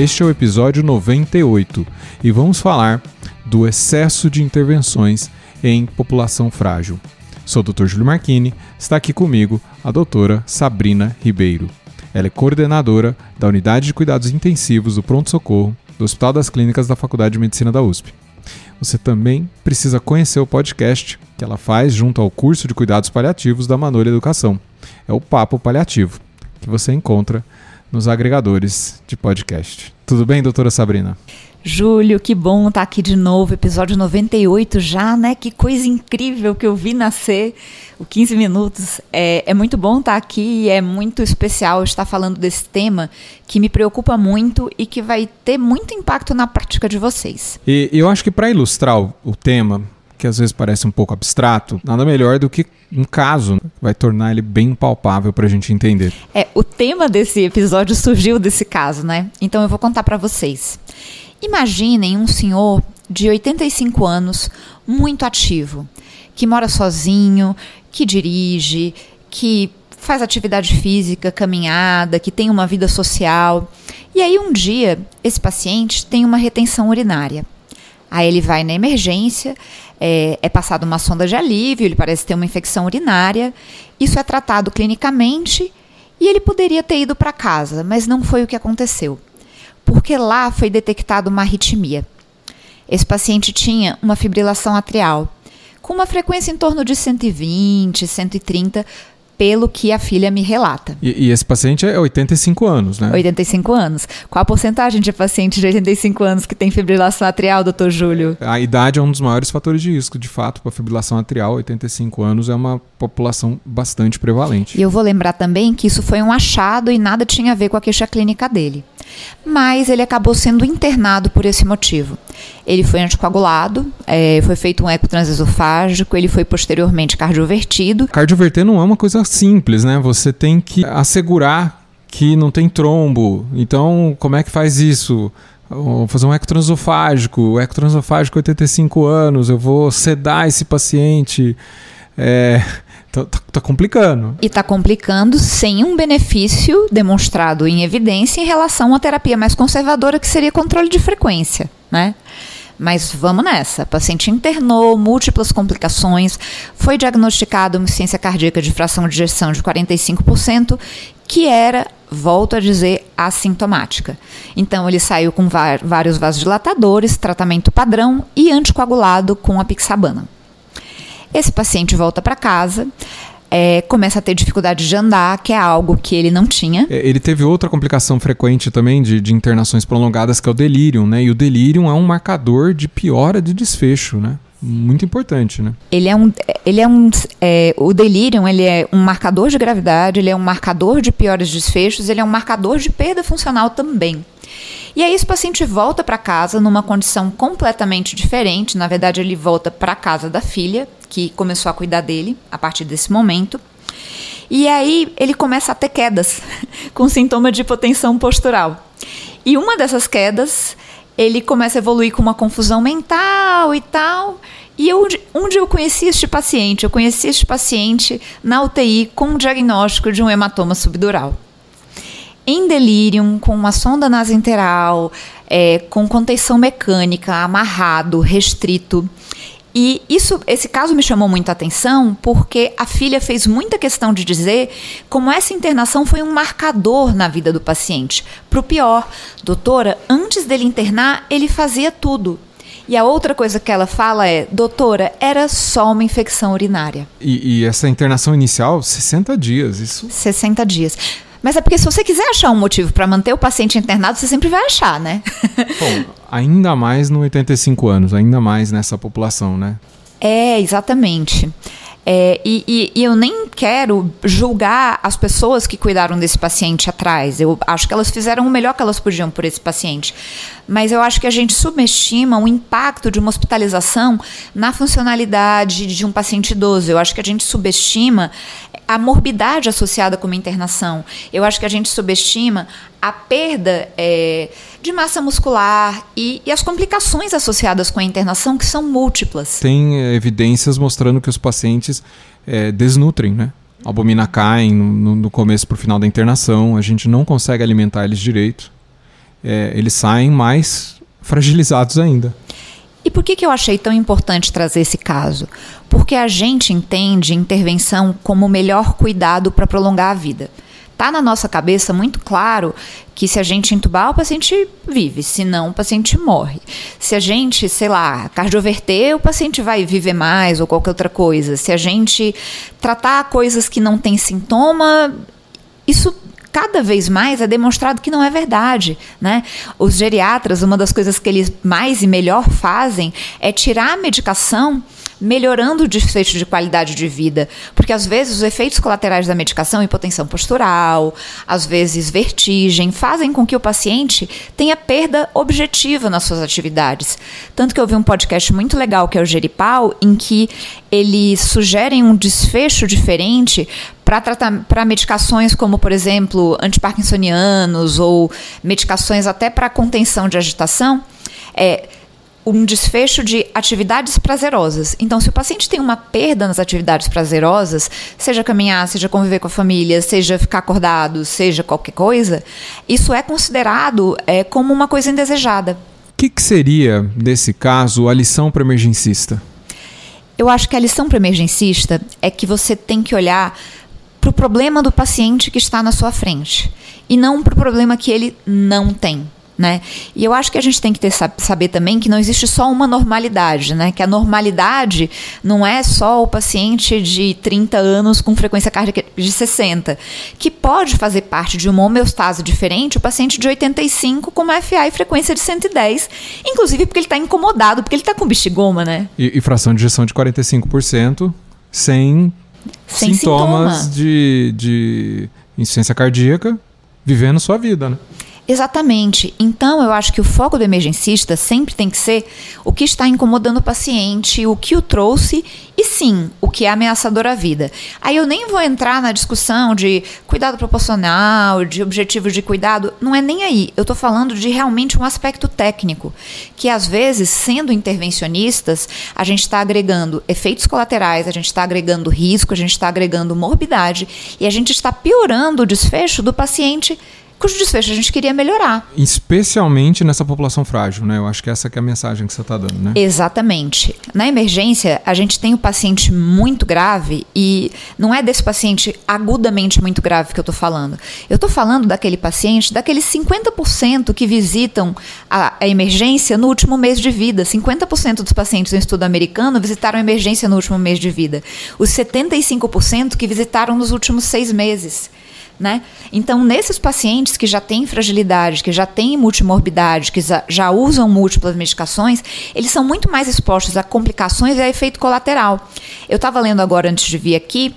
Este é o episódio 98 e vamos falar do excesso de intervenções em população frágil. Sou o Dr. Júlio Marchini, está aqui comigo a doutora Sabrina Ribeiro. Ela é coordenadora da Unidade de Cuidados Intensivos do Pronto Socorro do Hospital das Clínicas da Faculdade de Medicina da USP. Você também precisa conhecer o podcast que ela faz junto ao curso de Cuidados Paliativos da Manolha Educação. É o Papo Paliativo, que você encontra nos agregadores de podcast. Tudo bem, doutora Sabrina? Júlio, que bom estar aqui de novo, episódio 98 já, né? Que coisa incrível que eu vi nascer, o 15 minutos. É, é muito bom estar aqui e é muito especial estar falando desse tema que me preocupa muito e que vai ter muito impacto na prática de vocês. E eu acho que para ilustrar o, o tema, que às vezes parece um pouco abstrato, nada melhor do que um caso né? vai tornar ele bem palpável para a gente entender. É, o tema desse episódio surgiu desse caso, né? Então eu vou contar para vocês. Imaginem um senhor de 85 anos, muito ativo, que mora sozinho, que dirige, que faz atividade física, caminhada, que tem uma vida social. E aí um dia esse paciente tem uma retenção urinária. Aí ele vai na emergência, é, é passado uma sonda de alívio, ele parece ter uma infecção urinária. Isso é tratado clinicamente e ele poderia ter ido para casa, mas não foi o que aconteceu. Porque lá foi detectada uma arritmia. Esse paciente tinha uma fibrilação atrial, com uma frequência em torno de 120, 130 pelo que a filha me relata. E, e, esse paciente é 85 anos, né? 85 anos. Qual a porcentagem de pacientes de 85 anos que tem fibrilação atrial, doutor Júlio? A idade é um dos maiores fatores de risco, de fato, para fibrilação atrial. 85 anos é uma população bastante prevalente. E eu vou lembrar também que isso foi um achado e nada tinha a ver com a queixa clínica dele. Mas ele acabou sendo internado por esse motivo. Ele foi anticoagulado, é, foi feito um eco transesofágico, ele foi posteriormente cardiovertido. Cardioverter não é uma coisa simples, né? Você tem que assegurar que não tem trombo. Então, como é que faz isso? Vou fazer um eco transesofágico, o eco transesofágico 85 anos, eu vou sedar esse paciente. É, Tá, tá, tá, complicando. E tá complicando sem um benefício demonstrado em evidência em relação à terapia mais conservadora, que seria controle de frequência, né? Mas vamos nessa. O paciente internou, múltiplas complicações, foi diagnosticado uma insuficiência cardíaca de fração de ejeção de 45%, que era, volto a dizer, assintomática. Então ele saiu com vários vasodilatadores, tratamento padrão e anticoagulado com a pixabana. Esse paciente volta para casa. É, começa a ter dificuldade de andar, que é algo que ele não tinha. É, ele teve outra complicação frequente também de, de internações prolongadas, que é o delírio, né? E o delírio é um marcador de piora de desfecho, né? Muito importante, né? Ele é um, ele é um, é, o delírio, ele é um marcador de gravidade, ele é um marcador de piores desfechos, ele é um marcador de perda funcional também. E aí esse paciente volta para casa numa condição completamente diferente. Na verdade, ele volta para casa da filha, que começou a cuidar dele a partir desse momento. E aí ele começa a ter quedas com sintoma de hipotensão postural. E uma dessas quedas, ele começa a evoluir com uma confusão mental e tal. E onde, eu conheci este paciente? Eu conheci este paciente na UTI com o diagnóstico de um hematoma subdural em delírio, com uma sonda nasenteral, é, com contenção mecânica, amarrado, restrito. E isso, esse caso me chamou muita atenção porque a filha fez muita questão de dizer como essa internação foi um marcador na vida do paciente. Para o pior, doutora, antes dele internar, ele fazia tudo. E a outra coisa que ela fala é: doutora, era só uma infecção urinária. E, e essa internação inicial, 60 dias, isso? 60 dias. Mas é porque se você quiser achar um motivo para manter o paciente internado, você sempre vai achar, né? Bom, ainda mais no 85 anos, ainda mais nessa população, né? É, exatamente. É, e, e, e, eu nem quero julgar as pessoas que cuidaram desse paciente atrás. Eu acho que elas fizeram o melhor que elas podiam por esse paciente. Mas eu acho que a gente subestima o impacto de uma hospitalização na funcionalidade de um paciente idoso. Eu acho que a gente subestima a morbidade associada com uma internação. Eu acho que a gente subestima a perda é, de massa muscular e, e, as complicações associadas com a internação, que são múltiplas. Tem é, evidências mostrando que os pacientes é, desnutrem, né? A albumina caem no, no começo para o final da internação, a gente não consegue alimentar eles direito. É, eles saem mais fragilizados ainda. E por que, que eu achei tão importante trazer esse caso? Porque a gente entende intervenção como o melhor cuidado para prolongar a vida. Está na nossa cabeça muito claro que se a gente entubar, o paciente vive, se não, o paciente morre. Se a gente, sei lá, cardioverter, o paciente vai viver mais ou qualquer outra coisa. Se a gente tratar coisas que não têm sintoma, isso cada vez mais é demonstrado que não é verdade, né? Os geriatras, uma das coisas que eles mais e melhor fazem é tirar a medicação melhorando o desfecho de qualidade de vida. Porque às vezes os efeitos colaterais da medicação, hipotensão postural, às vezes vertigem, fazem com que o paciente tenha perda objetiva nas suas atividades. Tanto que eu vi um podcast muito legal que é o Geripal, em que eles sugerem um desfecho diferente para medicações como, por exemplo, antiparkinsonianos ou medicações até para contenção de agitação. É, um desfecho de atividades prazerosas. Então, se o paciente tem uma perda nas atividades prazerosas, seja caminhar, seja conviver com a família, seja ficar acordado, seja qualquer coisa, isso é considerado é, como uma coisa indesejada. O que, que seria, nesse caso, a lição para emergencista? Eu acho que a lição para emergencista é que você tem que olhar para o problema do paciente que está na sua frente e não para o problema que ele não tem. Né? E eu acho que a gente tem que ter, saber também que não existe só uma normalidade, né? Que a normalidade não é só o paciente de 30 anos com frequência cardíaca de 60, que pode fazer parte de uma homeostase diferente o paciente de 85 com uma FA e frequência de 110, inclusive porque ele está incomodado, porque ele está com bexigoma, né? E, e fração de ejeção de 45% sem, sem sintomas sintoma. de, de insuficiência cardíaca vivendo sua vida, né? Exatamente. Então, eu acho que o foco do emergencista sempre tem que ser o que está incomodando o paciente, o que o trouxe e sim, o que é ameaçador à vida. Aí eu nem vou entrar na discussão de cuidado proporcional, de objetivos de cuidado, não é nem aí. Eu estou falando de realmente um aspecto técnico, que às vezes, sendo intervencionistas, a gente está agregando efeitos colaterais, a gente está agregando risco, a gente está agregando morbidade e a gente está piorando o desfecho do paciente cujo desfecho a gente queria melhorar. Especialmente nessa população frágil, né? Eu acho que essa que é a mensagem que você está dando, né? Exatamente. Na emergência, a gente tem o paciente muito grave e não é desse paciente agudamente muito grave que eu estou falando. Eu estou falando daquele paciente, daqueles 50% que visitam a, a emergência no último mês de vida. 50% dos pacientes no estudo americano visitaram a emergência no último mês de vida. Os 75% que visitaram nos últimos seis meses. Né? Então, nesses pacientes que já têm fragilidade, que já têm multimorbidade, que já usam múltiplas medicações, eles são muito mais expostos a complicações e a efeito colateral. Eu estava lendo agora, antes de vir aqui,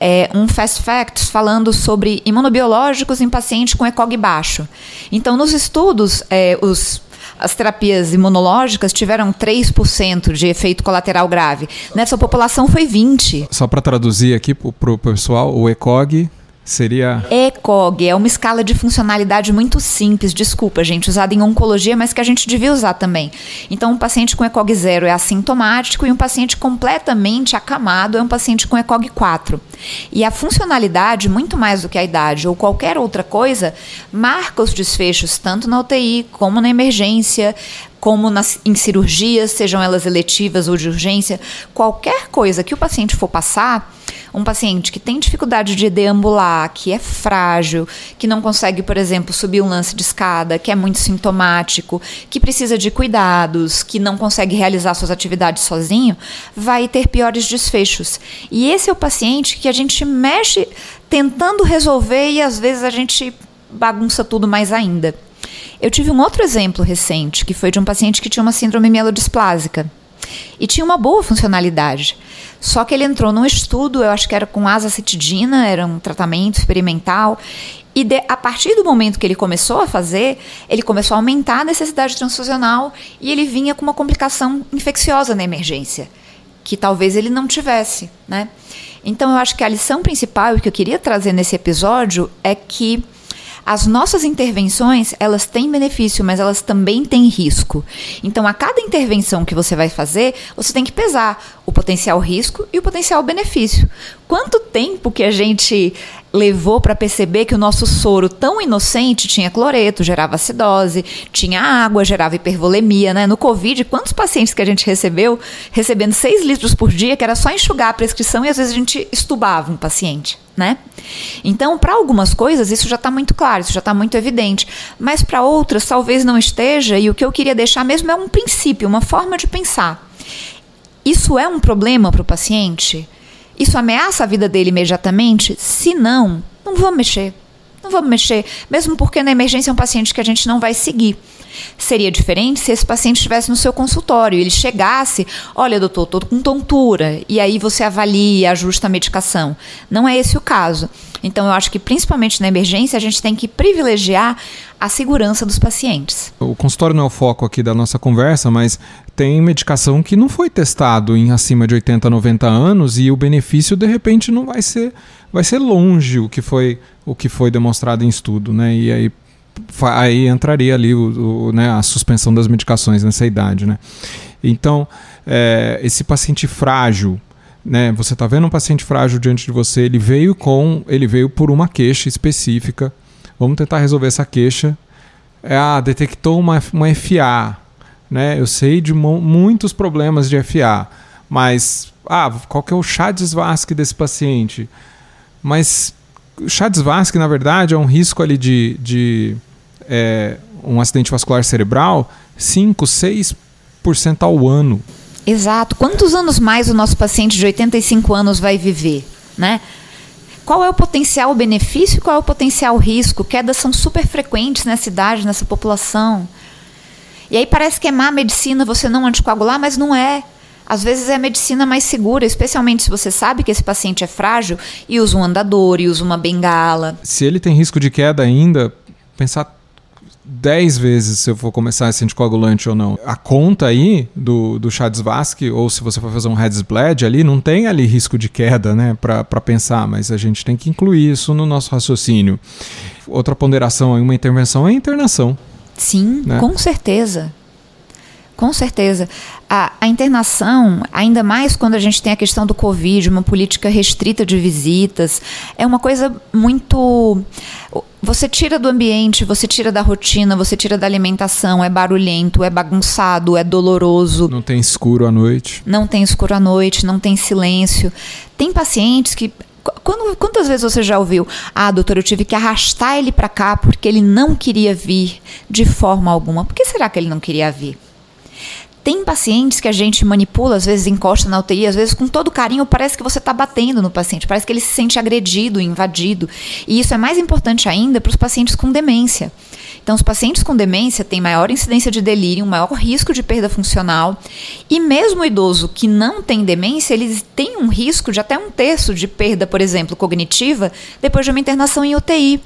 é, um Fast Facts falando sobre imunobiológicos em pacientes com ECOG baixo. Então, nos estudos, é, os as terapias imunológicas tiveram 3% de efeito colateral grave. Nessa população foi 20%. Só para traduzir aqui para o pessoal, o ECOG Seria. ECOG é uma escala de funcionalidade muito simples, desculpa, gente, usada em oncologia, mas que a gente devia usar também. Então, um paciente com ECOG 0 é assintomático e um paciente completamente acamado é um paciente com ECOG 4. E a funcionalidade, muito mais do que a idade ou qualquer outra coisa, marca os desfechos tanto na UTI como na emergência, como nas, em cirurgias, sejam elas eletivas ou de urgência, qualquer coisa que o paciente for passar um paciente que tem dificuldade de deambular, que é frágil, que não consegue, por exemplo, subir um lance de escada, que é muito sintomático, que precisa de cuidados, que não consegue realizar suas atividades sozinho, vai ter piores desfechos. E esse é o paciente que a gente mexe tentando resolver e às vezes a gente bagunça tudo mais ainda. Eu tive um outro exemplo recente, que foi de um paciente que tinha uma síndrome mielodisplásica. e tinha uma boa funcionalidade. Só que ele entrou num estudo, eu acho que era com azacitidina, era um tratamento experimental, e de, a partir do momento que ele começou a fazer, ele começou a aumentar a necessidade transfusional e ele vinha com uma complicação infecciosa na emergência, que talvez ele não tivesse, né? Então eu acho que a lição principal que eu queria trazer nesse episódio é que as nossas intervenções, elas têm benefício, mas elas também têm risco. Então, a cada intervenção que você vai fazer, você tem que pesar o potencial risco e o potencial benefício. Quanto tempo que a gente levou para perceber que o nosso soro tão inocente tinha cloreto, gerava acidose, tinha água, gerava hipervolemia, né? No Covid, quantos pacientes que a gente recebeu recebendo 6 litros por dia, que era só enxugar a prescrição e às vezes a gente estubava um paciente, né? Então, para algumas coisas isso já está muito claro, isso já está muito evidente, mas para outras talvez não esteja, e o que eu queria deixar mesmo é um princípio, uma forma de pensar. Isso é um problema para o paciente? Isso ameaça a vida dele imediatamente? Se não, não vamos mexer. Não vamos mexer, mesmo porque na emergência é um paciente que a gente não vai seguir. Seria diferente se esse paciente estivesse no seu consultório ele chegasse, olha, doutor, estou com tontura, e aí você avalia ajusta a medicação. Não é esse o caso. Então, eu acho que principalmente na emergência a gente tem que privilegiar a segurança dos pacientes. O consultório não é o foco aqui da nossa conversa, mas tem medicação que não foi testado em acima de 80, 90 anos e o benefício de repente não vai ser vai ser longe o que foi o que foi demonstrado em estudo, né? E aí aí entraria ali o, o, né, a suspensão das medicações nessa idade, né? Então, é, esse paciente frágil, né? Você está vendo um paciente frágil diante de você, ele veio com, ele veio por uma queixa específica. Vamos tentar resolver essa queixa. É, ah, detectou uma, uma FA, né? Eu sei de muitos problemas de FA, mas ah, qual que é o chá de desse paciente? Mas o chá de na verdade, é um risco ali de, de é, um acidente vascular cerebral 5, 6% ao ano. Exato. Quantos anos mais o nosso paciente de 85 anos vai viver, né? Qual é o potencial benefício e qual é o potencial risco? Quedas são super frequentes nessa idade, nessa população. E aí parece que é má medicina você não anticoagular, mas não é. Às vezes é a medicina mais segura, especialmente se você sabe que esse paciente é frágil e usa um andador e usa uma bengala. Se ele tem risco de queda ainda, pensar 10 vezes se eu for começar esse anticoagulante ou não. A conta aí do, do Vasque, ou se você for fazer um Heads Bled ali, não tem ali risco de queda, né, para pensar, mas a gente tem que incluir isso no nosso raciocínio. Outra ponderação em uma intervenção é a internação. Sim, né? com certeza. Com certeza. A, a, internação, ainda mais quando a gente tem a questão do Covid, uma política restrita de visitas, é uma coisa muito. Você tira do ambiente, você tira da rotina, você tira da alimentação, é barulhento, é bagunçado, é doloroso. Não tem escuro à noite. Não tem escuro à noite, não tem silêncio. Tem pacientes que quando, quantas vezes você já ouviu? Ah, doutor, eu tive que arrastar ele para cá porque ele não queria vir de forma alguma. Por que será que ele não queria vir? Tem pacientes que a gente manipula, às vezes encosta na UTI, às vezes com todo carinho, parece que você está batendo no paciente, parece que ele se sente agredido, invadido. E isso é mais importante ainda para os pacientes com demência. Então, os pacientes com demência têm maior incidência de delírio, maior risco de perda funcional. E mesmo o idoso que não tem demência, eles têm um risco de até um terço de perda, por exemplo, cognitiva, depois de uma internação em UTI.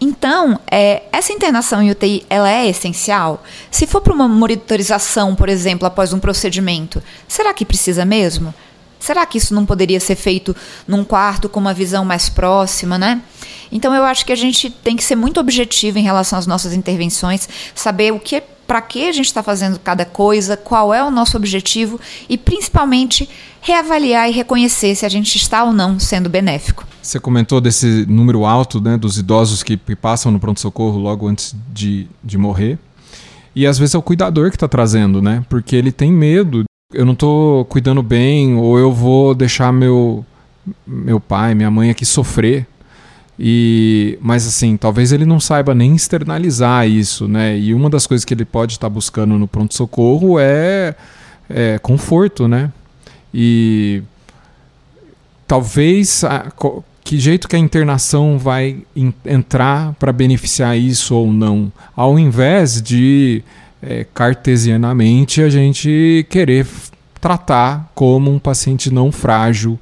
Então, é, essa internação em UTI ela é essencial? Se for para uma monitorização, por exemplo, após um procedimento, será que precisa mesmo? Será que isso não poderia ser feito num quarto com uma visão mais próxima, né? Então eu acho que a gente tem que ser muito objetivo em relação às nossas intervenções, saber o que para que a gente está fazendo cada coisa, qual é o nosso objetivo e principalmente reavaliar e reconhecer se a gente está ou não sendo benéfico. Você comentou desse número alto né, dos idosos que, passam no pronto-socorro logo antes de, de morrer. E às vezes é o cuidador que está trazendo, né? Porque ele tem medo. Eu não estou cuidando bem, ou eu vou deixar meu, meu pai, minha mãe aqui sofrer. E, mas assim, talvez ele não saiba nem externalizar isso, né? E uma das coisas que ele pode estar tá buscando no pronto-socorro é, é conforto, né? E talvez a, que jeito que a internação vai in, entrar para beneficiar isso ou não, ao invés de é, cartesianamente a gente querer tratar como um paciente não frágil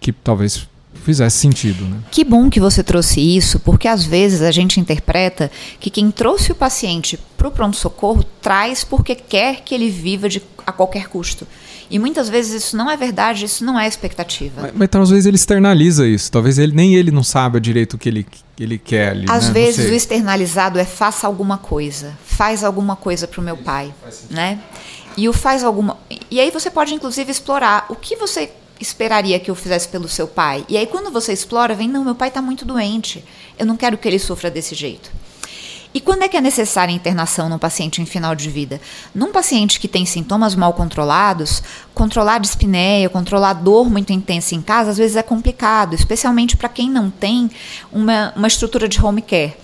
que talvez fizesse sentido. Né? Que bom que você trouxe isso, porque às vezes a gente interpreta que quem trouxe o paciente para o pronto-socorro traz porque quer que ele viva de, a qualquer custo. E muitas vezes isso não é verdade, isso não é expectativa. Mas, mas talvez ele externaliza isso, talvez ele nem ele não saiba direito o que ele, ele quer ali. Às né? vezes o externalizado é faça alguma coisa, faz alguma coisa para o meu pai, né? E o faz alguma. E aí você pode inclusive explorar o que você esperaria que eu fizesse pelo seu pai. E aí, quando você explora, vem: não, meu pai está muito doente, eu não quero que ele sofra desse jeito. E quando é que é necessária a internação num paciente em final de vida? Num paciente que tem sintomas mal controlados, controlar a dispneia, controlar a dor muito intensa em casa, às vezes é complicado, especialmente para quem não tem uma, uma estrutura de home care.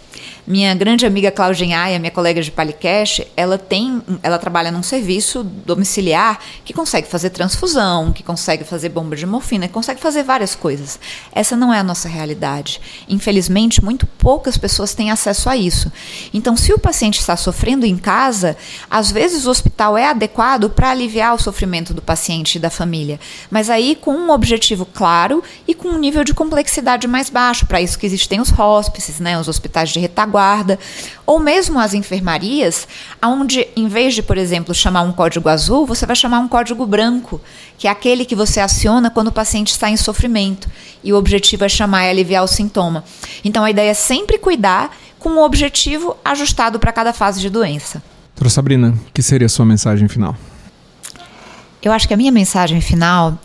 Minha grande amiga Claudinha Aia, minha colega de Palicast, ela tem, ela trabalha num serviço domiciliar que consegue fazer transfusão, que consegue fazer bomba de morfina, que consegue fazer várias coisas. Essa não é a nossa realidade. Infelizmente, muito poucas pessoas têm acesso a isso. Então, se o paciente está sofrendo em casa, às vezes o hospital é adequado para aliviar o sofrimento do paciente e da família, mas aí com um objetivo claro e com um nível de complexidade mais baixo. Para isso que existem os hóspices, né, os hospitais de retaguarda guarda, ou mesmo as enfermarias, onde em vez de, por exemplo, chamar um código azul, você vai chamar um código branco, que é aquele que você aciona quando o paciente está em sofrimento. E o objetivo é chamar e aliviar o sintoma. Então a ideia é sempre cuidar com um objetivo ajustado para cada fase de doença. Doutora Sabrina, que seria a sua mensagem final? Eu acho que a minha mensagem final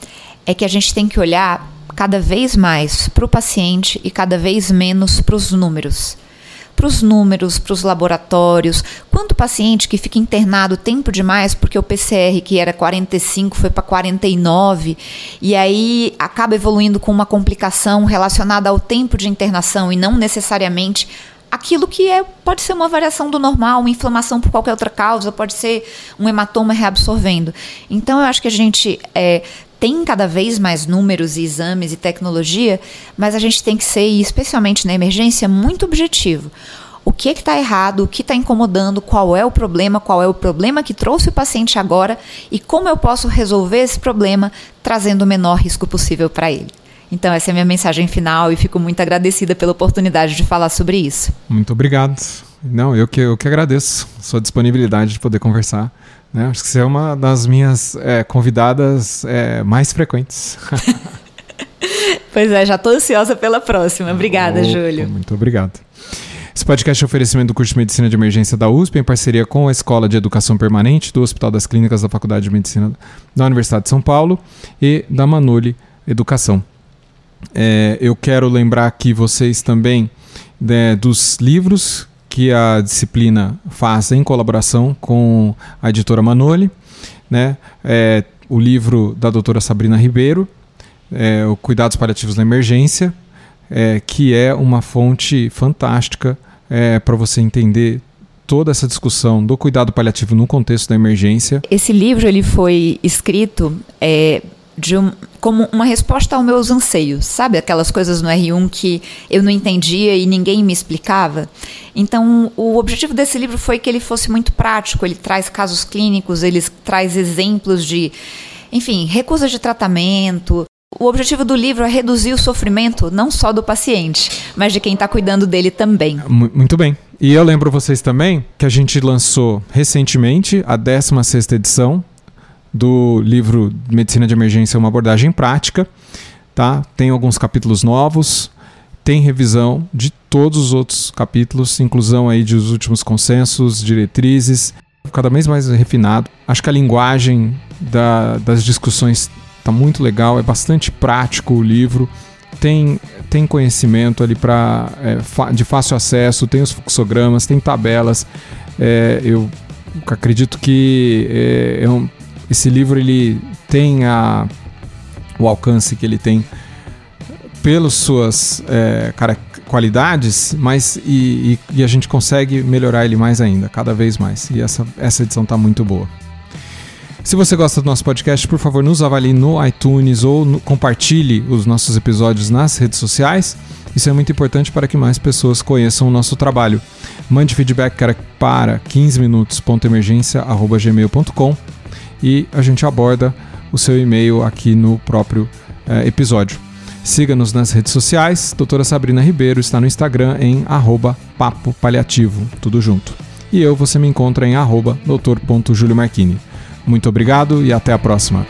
é que a gente tem que olhar cada vez mais para o paciente e cada vez menos para os números para os números, para os laboratórios. Quanto paciente que fica internado tempo demais porque o PCR que era 45 foi para 49 e aí acaba evoluindo com uma complicação relacionada ao tempo de internação e não necessariamente aquilo que é, pode ser uma variação do normal, uma inflamação por qualquer outra causa, pode ser um hematoma reabsorvendo. Então, eu acho que a gente é, tem cada vez mais números e exames e tecnologia, mas a gente tem que ser, especialmente na emergência, muito objetivo. O que é está errado, o que está incomodando, qual é o problema, qual é o problema que trouxe o paciente agora e como eu posso resolver esse problema trazendo o menor risco possível para ele. Então, essa é a minha mensagem final e fico muito agradecida pela oportunidade de falar sobre isso. Muito obrigado. Não, eu que, eu que agradeço a sua disponibilidade de poder conversar. Né? Acho que você é uma das minhas é, convidadas é, mais frequentes. pois é, já estou ansiosa pela próxima. Obrigada, Júlio. Muito obrigado. Esse podcast é um oferecimento do curso de Medicina de Emergência da USP, em parceria com a Escola de Educação Permanente do Hospital das Clínicas da Faculdade de Medicina da Universidade de São Paulo e da Manuli Educação. É, eu quero lembrar aqui vocês também né, dos livros que a disciplina faz em colaboração com a editora Manoli, né? É, o livro da doutora Sabrina Ribeiro, é, o Cuidados Paliativos na Emergência, é, que é uma fonte fantástica é, para você entender toda essa discussão do cuidado paliativo no contexto da emergência. Esse livro ele foi escrito é, de um, como uma resposta aos meus anseios, sabe? Aquelas coisas no R1 que eu não entendia e ninguém me explicava. Então, o objetivo desse livro foi que ele fosse muito prático, ele traz casos clínicos, ele traz exemplos de, enfim, recusas de tratamento. O objetivo do livro é reduzir o sofrimento não só do paciente, mas de quem está cuidando dele também. Muito bem. E eu lembro vocês também que a gente lançou recentemente a 16ª edição do livro Medicina de Emergência, uma abordagem prática. Tá? Tem alguns capítulos novos, tem revisão de todos os outros capítulos, inclusão aí dos últimos consensos, diretrizes, cada vez mais refinado. Acho que a linguagem da, das discussões está muito legal, é bastante prático o livro, tem, tem conhecimento ali para é, de fácil acesso, tem os fluxogramas, tem tabelas. É, eu acredito que é, é um, esse livro ele tem a, o alcance que ele tem pelas suas é, cara, qualidades, mas e, e, e, a gente consegue melhorar ele mais ainda, cada vez mais. E essa, essa edição está muito boa. Se você gosta do nosso podcast, por favor, nos avalie no iTunes ou no, compartilhe os nossos episódios nas redes sociais. Isso é muito importante para que mais pessoas conheçam o nosso trabalho. Mande feedback para 15minutos.emergência.gmail.com e a gente aborda o seu e-mail aqui no próprio é, episódio. Siga-nos nas redes sociais. Doutora Sabrina Ribeiro está no Instagram em arroba papo paliativo, tudo junto. E eu, você me encontra em arroba doutor.juliomarchini. Muito obrigado e até a próxima.